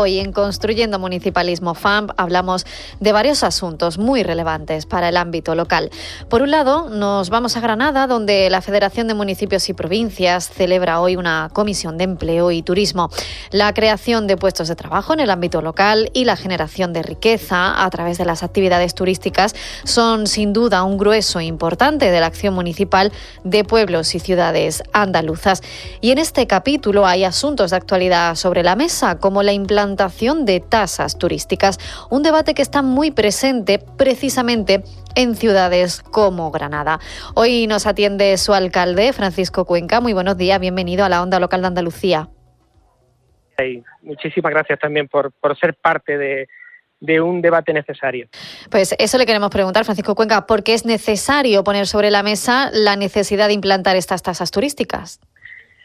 Hoy en Construyendo Municipalismo FAMP hablamos de varios asuntos muy relevantes para el ámbito local. Por un lado, nos vamos a Granada, donde la Federación de Municipios y Provincias celebra hoy una comisión de empleo y turismo. La creación de puestos de trabajo en el ámbito local y la generación de riqueza a través de las actividades turísticas son sin duda un grueso importante de la acción municipal de pueblos y ciudades andaluzas. Y en este capítulo hay asuntos de actualidad sobre la mesa, como la implantación de tasas turísticas, un debate que está muy presente precisamente en ciudades como Granada. Hoy nos atiende su alcalde, Francisco Cuenca. Muy buenos días, bienvenido a la Onda Local de Andalucía. muchísimas gracias también por, ser parte de, de un debate necesario. Pues eso le queremos preguntar, Francisco Cuenca, ¿por qué es necesario poner sobre la mesa la necesidad de implantar estas tasas turísticas?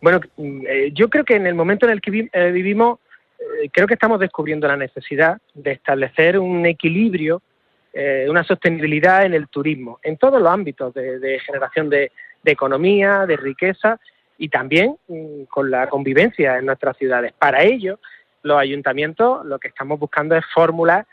Bueno, eh, yo creo que en el momento en el que eh, vivimos creo que estamos descubriendo la necesidad de establecer un equilibrio, eh, una sostenibilidad en el turismo, en todos los ámbitos de, generación de, economía, de riqueza y también mm, con la convivencia en nuestras ciudades. Para ello, los ayuntamientos lo que estamos buscando es fórmulas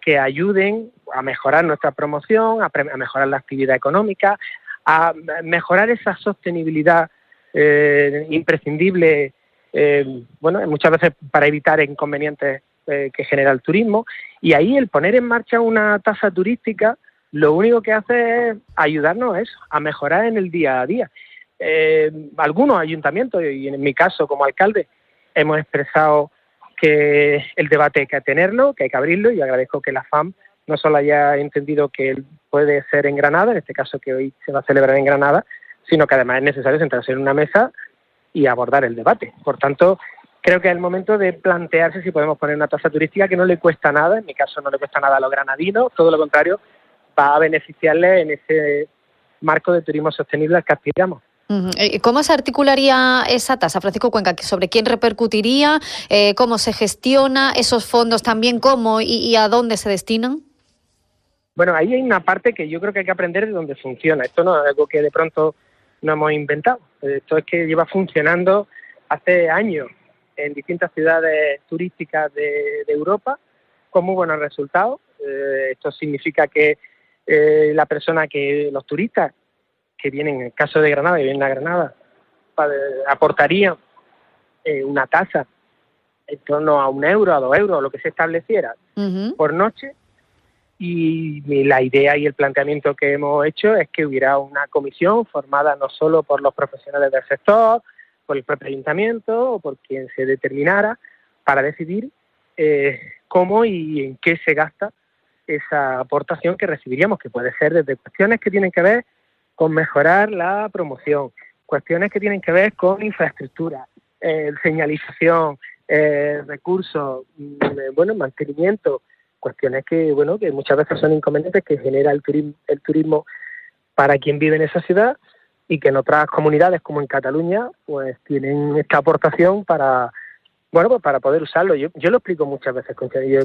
que ayuden a mejorar nuestra promoción, a, mejorar la actividad económica, a mejorar esa sostenibilidad eh, imprescindible eh, bueno, muchas veces para evitar inconvenientes eh, que genera el turismo. Y ahí el poner en marcha una tasa turística lo único que hace es ayudarnos a eso, a mejorar en el día a día. Eh, algunos ayuntamientos, y en mi caso como alcalde, hemos expresado que el debate hay que tenerlo, que hay que abrirlo, y agradezco que la FAM no solo haya entendido que puede ser en Granada, en este caso que hoy se va a celebrar en Granada, sino que además es necesario sentarse en una mesa y abordar el debate. Por tanto, creo que es el momento de plantearse si podemos poner una tasa turística que no le cuesta nada, en mi caso no le cuesta nada a los granadinos, todo lo contrario, va a beneficiarles en ese marco de turismo sostenible al que aspiramos. Eh, ¿Cómo se articularía esa tasa, Francisco Cuenca? ¿Sobre quién repercutiría? Eh, ¿Cómo se gestiona esos fondos también? ¿Cómo y, a dónde se destinan? Bueno, ahí hay una parte que yo creo que hay que aprender de dónde funciona. Esto no es algo que de pronto no hemos inventado. Esto es que lleva funcionando hace años en distintas ciudades turísticas de, Europa con muy buenos resultados. Eh, esto significa que eh, la persona que, los turistas que vienen, en el caso de Granada, y vienen a Granada, aportarían una tasa en torno a un euro, a dos euros, lo que se estableciera por noche. Y la idea y el planteamiento que hemos hecho es que hubiera una comisión formada no solo por los profesionales del sector, por el propio ayuntamiento o por quien se determinara para decidir eh, cómo y en qué se gasta esa aportación que recibiríamos, que puede ser desde cuestiones que tienen que ver con mejorar la promoción, cuestiones que tienen que ver con infraestructura, eh, señalización, eh, recursos, mm, bueno, mantenimiento, cuestiones que, bueno, que muchas veces son inconvenientes que genera el turismo, el turismo para quien vive en esa ciudad y que en otras comunidades como en Cataluña pues tienen esta aportación para bueno pues para poder usarlo. Yo, yo lo explico muchas veces yo,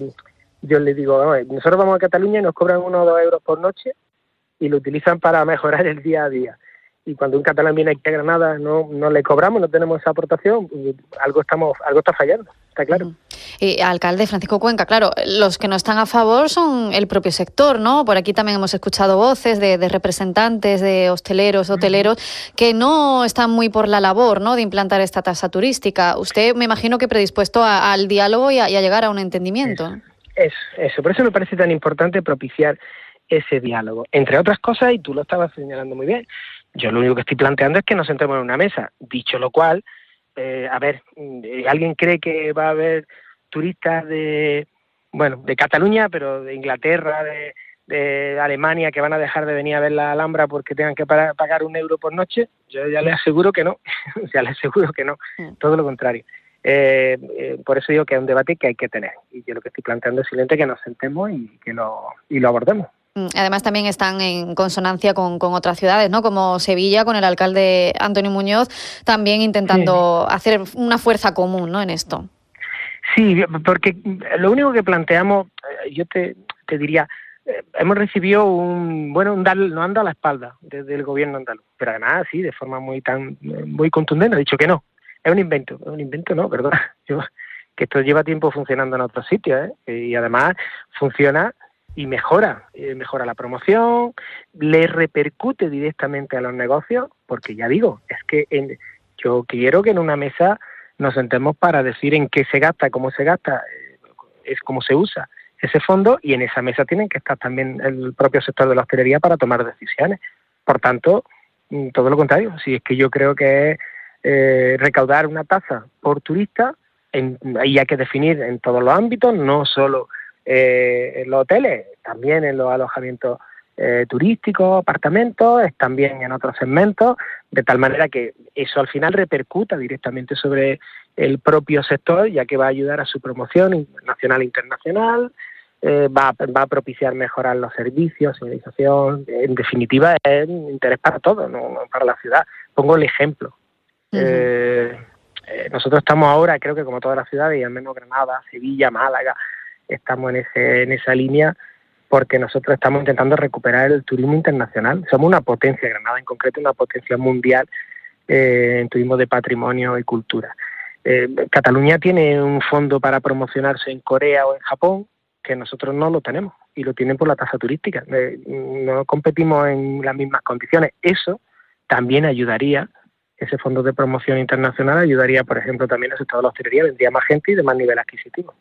yo les digo nosotros vamos a Cataluña y nos cobran uno o dos euros por noche y lo utilizan para mejorar el día a día y cuando un catalán viene aquí a Granada no, no le cobramos, no tenemos esa aportación, algo estamos, algo está fallando, está claro. Y alcalde Francisco Cuenca, claro, los que no están a favor son el propio sector, ¿no? Por aquí también hemos escuchado voces de, representantes de hosteleros, hoteleros, que no están muy por la labor, ¿no? De implantar esta tasa turística. Usted me imagino que predispuesto al diálogo y a, llegar a un entendimiento. Es, eso, por eso me parece tan importante propiciar ese diálogo. Entre otras cosas, y tú lo estabas señalando muy bien, yo lo único que estoy planteando es que nos sentemos en una mesa. Dicho lo cual, eh, a ver, eh, ¿alguien cree que va a haber turistas de, bueno, de Cataluña, pero de Inglaterra, de, Alemania, que van a dejar de venir a ver la Alhambra porque tengan que pagar un euro por noche? Yo ya les aseguro que no, ya les aseguro que no, mm. todo lo contrario. Eh, por eso digo que es un debate que hay que tener. Y yo lo que estoy planteando es simplemente que nos sentemos y que lo, y lo abordemos. Mm, además, también están en consonancia con, otras ciudades, ¿no? Como Sevilla, con el alcalde Antonio Muñoz, también intentando hacer una fuerza común, ¿no? En esto. Sí, porque lo único que planteamos, eh, yo te, diría, eh, hemos recibido un, bueno, un dar, nos han dado la espalda desde el gobierno andaluz, pero además, sí, de forma muy tan, muy contundente, ha dicho que no. Es un invento, es un invento, no, perdón. que esto lleva tiempo funcionando en otros sitios, ¿eh? Y además funciona y mejora, eh, mejora la promoción, le repercute directamente a los negocios, porque ya digo, es que en, yo quiero que en una mesa nos sentemos para decir en qué se gasta, cómo se gasta, eh, es cómo se usa ese fondo y en esa mesa tienen que estar también el propio sector de la hostelería para tomar decisiones. Por tanto, mm, todo lo contrario, si es que yo creo que es eh, recaudar una tasa por turista, en, ahí hay que definir en todos los ámbitos, no solo eh, en los hoteles, también en los alojamientos eh, turísticos, apartamentos, también en otros segmentos, de tal manera que eso al final repercuta directamente sobre el propio sector, ya que va a ayudar a su promoción nacional e internacional, eh, va, va, a propiciar mejorar los servicios, señalización, en definitiva es un interés para todos, no, para la ciudad. Pongo el ejemplo. nosotros estamos ahora, creo que como todas las ciudades, y al menos Granada, Sevilla, Málaga, estamos en, ese, en esa línea porque nosotros estamos intentando recuperar el turismo internacional. Somos una potencia, Granada en concreto, una potencia mundial eh, en turismo de patrimonio y cultura. Eh, Cataluña tiene un fondo para promocionarse en Corea o en Japón, que nosotros no lo tenemos y lo tienen por la tasa turística. Eh, no competimos en las mismas condiciones. Eso también ayudaría, ese fondo de promoción internacional ayudaría, por ejemplo, también al sector de la hostelería, vendría más gente y de más nivel adquisitivo.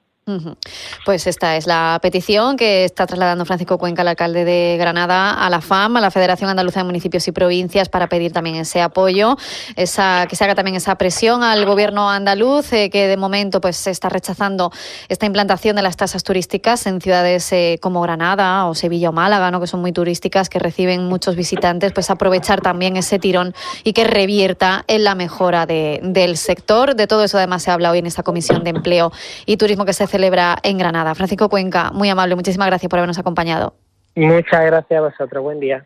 Pues esta es la petición que está trasladando Francisco Cuenca, el alcalde de Granada, a la FAM, a la Federación Andaluza de Municipios y Provincias, para pedir también ese apoyo, esa, que se haga también esa presión al gobierno andaluz, eh, que de momento pues está rechazando esta implantación de las tasas turísticas en ciudades eh, como Granada o Sevilla o Málaga, ¿no? que son muy turísticas, que reciben muchos visitantes, pues aprovechar también ese tirón y que revierta en la mejora del sector. De todo eso además se habla hoy en esta Comisión de Empleo y Turismo que se celebra en Granada. Francisco Cuenca, muy amable, muchísimas gracias por habernos acompañado. Muchas gracias a vosotros, buen día.